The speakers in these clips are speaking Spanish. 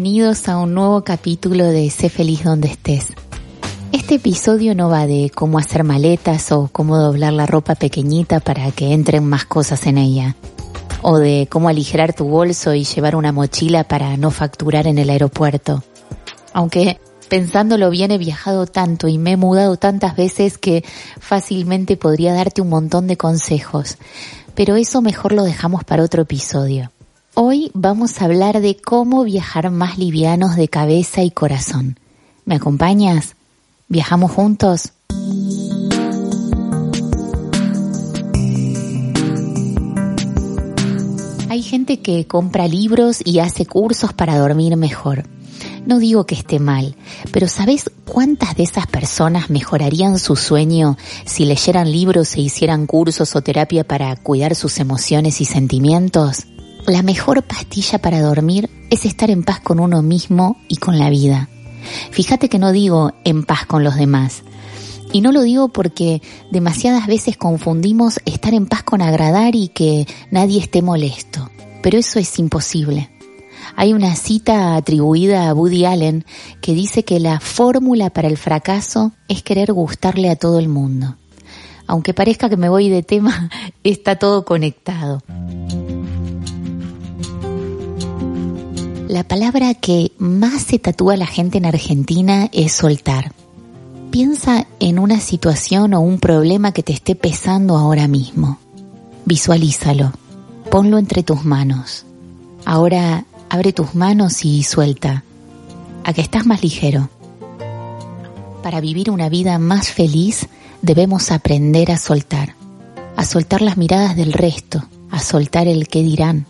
Bienvenidos a un nuevo capítulo de Sé feliz donde estés. Este episodio no va de cómo hacer maletas o cómo doblar la ropa pequeñita para que entren más cosas en ella, o de cómo aligerar tu bolso y llevar una mochila para no facturar en el aeropuerto. Aunque pensándolo bien he viajado tanto y me he mudado tantas veces que fácilmente podría darte un montón de consejos, pero eso mejor lo dejamos para otro episodio. Hoy vamos a hablar de cómo viajar más livianos de cabeza y corazón. ¿Me acompañas? ¿Viajamos juntos? Hay gente que compra libros y hace cursos para dormir mejor. No digo que esté mal, pero ¿sabes cuántas de esas personas mejorarían su sueño si leyeran libros e hicieran cursos o terapia para cuidar sus emociones y sentimientos? La mejor pastilla para dormir es estar en paz con uno mismo y con la vida. Fíjate que no digo en paz con los demás. Y no lo digo porque demasiadas veces confundimos estar en paz con agradar y que nadie esté molesto. Pero eso es imposible. Hay una cita atribuida a Woody Allen que dice que la fórmula para el fracaso es querer gustarle a todo el mundo. Aunque parezca que me voy de tema, está todo conectado. La palabra que más se tatúa a la gente en Argentina es soltar. Piensa en una situación o un problema que te esté pesando ahora mismo. Visualízalo. Ponlo entre tus manos. Ahora abre tus manos y suelta. A que estás más ligero. Para vivir una vida más feliz debemos aprender a soltar. A soltar las miradas del resto. A soltar el qué dirán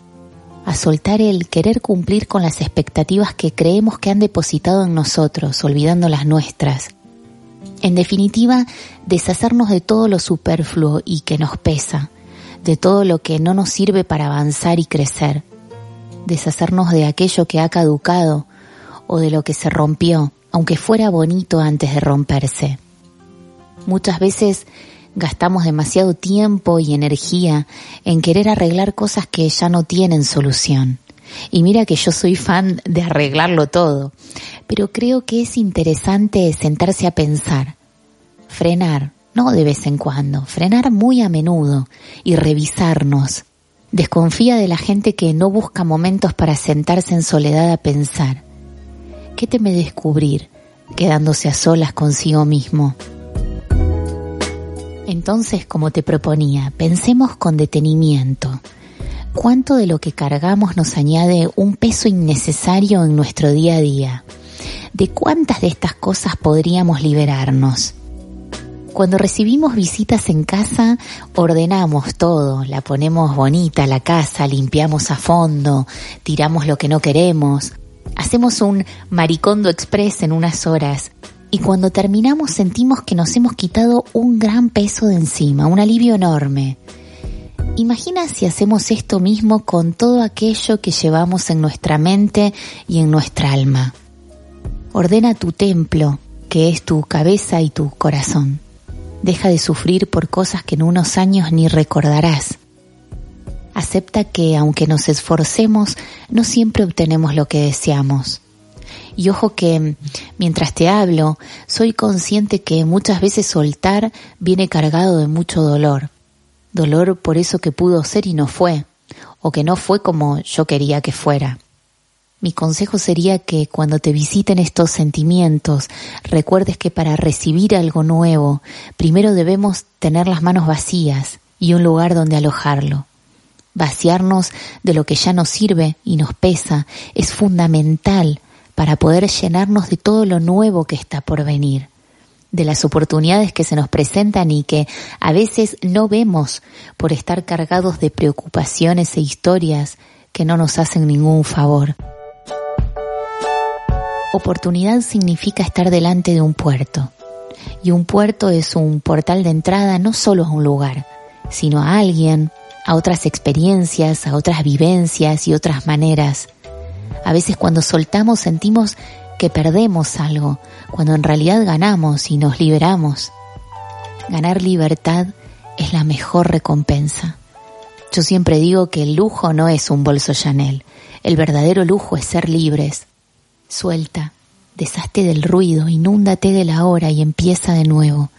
a soltar el querer cumplir con las expectativas que creemos que han depositado en nosotros, olvidando las nuestras. En definitiva, deshacernos de todo lo superfluo y que nos pesa, de todo lo que no nos sirve para avanzar y crecer, deshacernos de aquello que ha caducado o de lo que se rompió, aunque fuera bonito antes de romperse. Muchas veces gastamos demasiado tiempo y energía en querer arreglar cosas que ya no tienen solución. Y mira que yo soy fan de arreglarlo todo, pero creo que es interesante sentarse a pensar, frenar, no de vez en cuando, frenar muy a menudo y revisarnos. Desconfía de la gente que no busca momentos para sentarse en soledad a pensar. ¿Qué teme descubrir quedándose a solas consigo mismo? Entonces, como te proponía, pensemos con detenimiento. ¿Cuánto de lo que cargamos nos añade un peso innecesario en nuestro día a día? ¿De cuántas de estas cosas podríamos liberarnos? Cuando recibimos visitas en casa, ordenamos todo, la ponemos bonita la casa, limpiamos a fondo, tiramos lo que no queremos, hacemos un maricondo express en unas horas y cuando terminamos sentimos que nos hemos quitado un gran peso de encima, un alivio enorme. Imagina si hacemos esto mismo con todo aquello que llevamos en nuestra mente y en nuestra alma. Ordena tu templo, que es tu cabeza y tu corazón. Deja de sufrir por cosas que en unos años ni recordarás. Acepta que aunque nos esforcemos, no siempre obtenemos lo que deseamos y ojo que mientras te hablo, soy consciente que muchas veces soltar viene cargado de mucho dolor. Dolor por eso que pudo ser y no fue, o que no fue como yo quería que fuera. Mi consejo sería que cuando te visiten estos sentimientos, recuerdes que para recibir algo nuevo, primero debemos tener las manos vacías y un lugar donde alojarlo. Vaciarnos de lo que ya nos sirve y nos pesa es fundamental para poder llenarnos de todo lo nuevo que está por venir, de las oportunidades que se nos presentan y que a veces no vemos por estar cargados de preocupaciones e historias que no nos hacen ningún favor. Oportunidad significa estar delante de un puerto. Y un puerto es un portal de entrada no solo a un lugar, sino a alguien, a otras experiencias, a otras vivencias y otras maneras. A veces cuando soltamos sentimos que perdemos algo, cuando en realidad ganamos y nos liberamos. Ganar libertad es la mejor recompensa. Yo siempre digo que el lujo no es un bolso Chanel, el verdadero lujo es ser libres. Suelta, deshazte del ruido, inúndate de la hora y empieza de nuevo.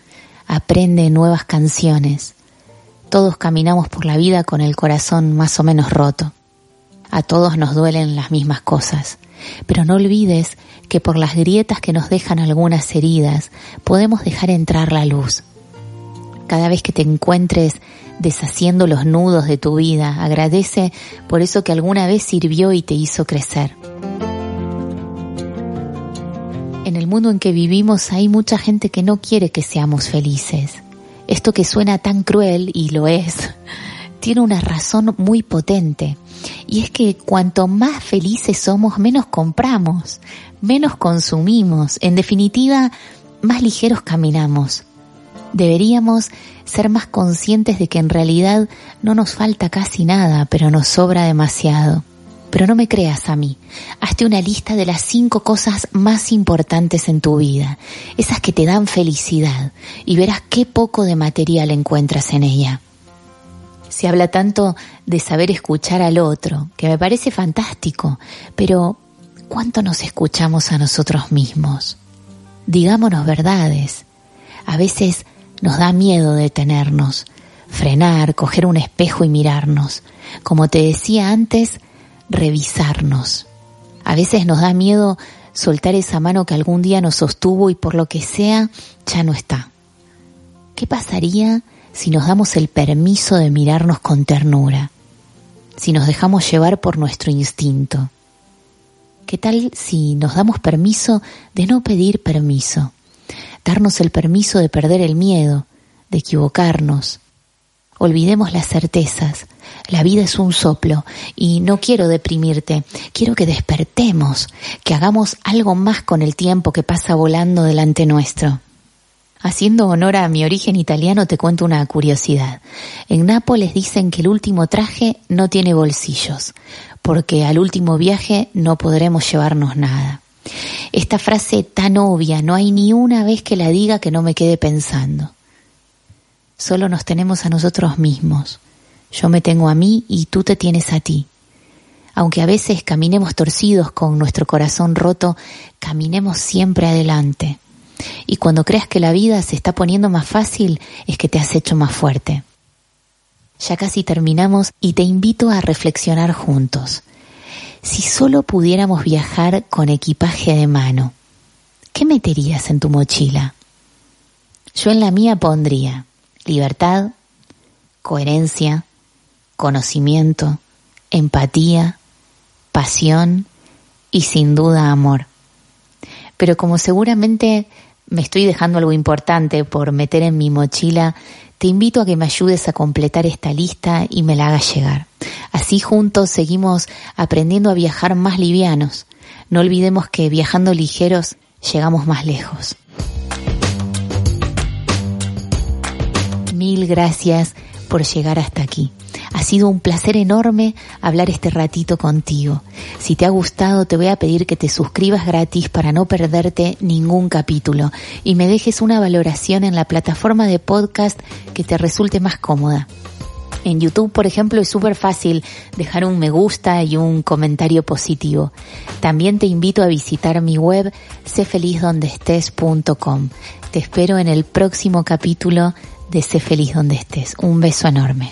Aprende nuevas canciones. Todos caminamos por la vida con el corazón más o menos roto. A todos nos duelen las mismas cosas, pero no olvides que por las grietas que nos dejan algunas heridas podemos dejar entrar la luz. Cada vez que te encuentres deshaciendo los nudos de tu vida, agradece por eso que alguna vez sirvió y te hizo crecer. En el mundo en que vivimos hay mucha gente que no quiere que seamos felices. Esto que suena tan cruel, y lo es, tiene una razón muy potente. Y es que cuanto más felices somos, menos compramos, menos consumimos, en definitiva, más ligeros caminamos. Deberíamos ser más conscientes de que en realidad no nos falta casi nada, pero nos sobra demasiado. Pero no me creas a mí. Hazte una lista de las cinco cosas más importantes en tu vida, esas que te dan felicidad, y verás qué poco de material encuentras en ella. Se habla tanto de saber escuchar al otro, que me parece fantástico, pero ¿cuánto nos escuchamos a nosotros mismos? Digámonos verdades. A veces nos da miedo detenernos, frenar, coger un espejo y mirarnos. Como te decía antes, revisarnos. A veces nos da miedo soltar esa mano que algún día nos sostuvo y por lo que sea ya no está. ¿Qué pasaría si nos damos el permiso de mirarnos con ternura? Si nos dejamos llevar por nuestro instinto. ¿Qué tal si nos damos permiso de no pedir permiso? Darnos el permiso de perder el miedo, de equivocarnos, olvidemos las certezas. La vida es un soplo y no quiero deprimirte, quiero que despertemos, que hagamos algo más con el tiempo que pasa volando delante nuestro. Haciendo honor a mi origen italiano te cuento una curiosidad. En Nápoles dicen que el último traje no tiene bolsillos, porque al último viaje no podremos llevarnos nada. Esta frase tan obvia, no hay ni una vez que la diga que no me quede pensando. Solo nos tenemos a nosotros mismos. Yo me tengo a mí y tú te tienes a ti. Aunque a veces caminemos torcidos con nuestro corazón roto, caminemos siempre adelante. Y cuando creas que la vida se está poniendo más fácil, es que te has hecho más fuerte. Ya casi terminamos y te invito a reflexionar juntos. Si solo pudiéramos viajar con equipaje de mano, ¿qué meterías en tu mochila? Yo en la mía pondría libertad, coherencia, conocimiento, empatía, pasión y sin duda amor. Pero como seguramente me estoy dejando algo importante por meter en mi mochila, te invito a que me ayudes a completar esta lista y me la hagas llegar. Así juntos seguimos aprendiendo a viajar más livianos. No olvidemos que viajando ligeros llegamos más lejos. mil gracias por llegar hasta aquí. Ha sido un placer enorme hablar este ratito contigo. Si te ha gustado, te voy a pedir que te suscribas gratis para no perderte ningún capítulo y me dejes una valoración en la plataforma de podcast que te resulte más cómoda. En YouTube, por ejemplo, es súper fácil dejar un me gusta y un comentario positivo. También te invito a visitar mi web cefelizdondestes.com. Te espero en el próximo capítulo de Sé feliz donde estés. Un beso enorme.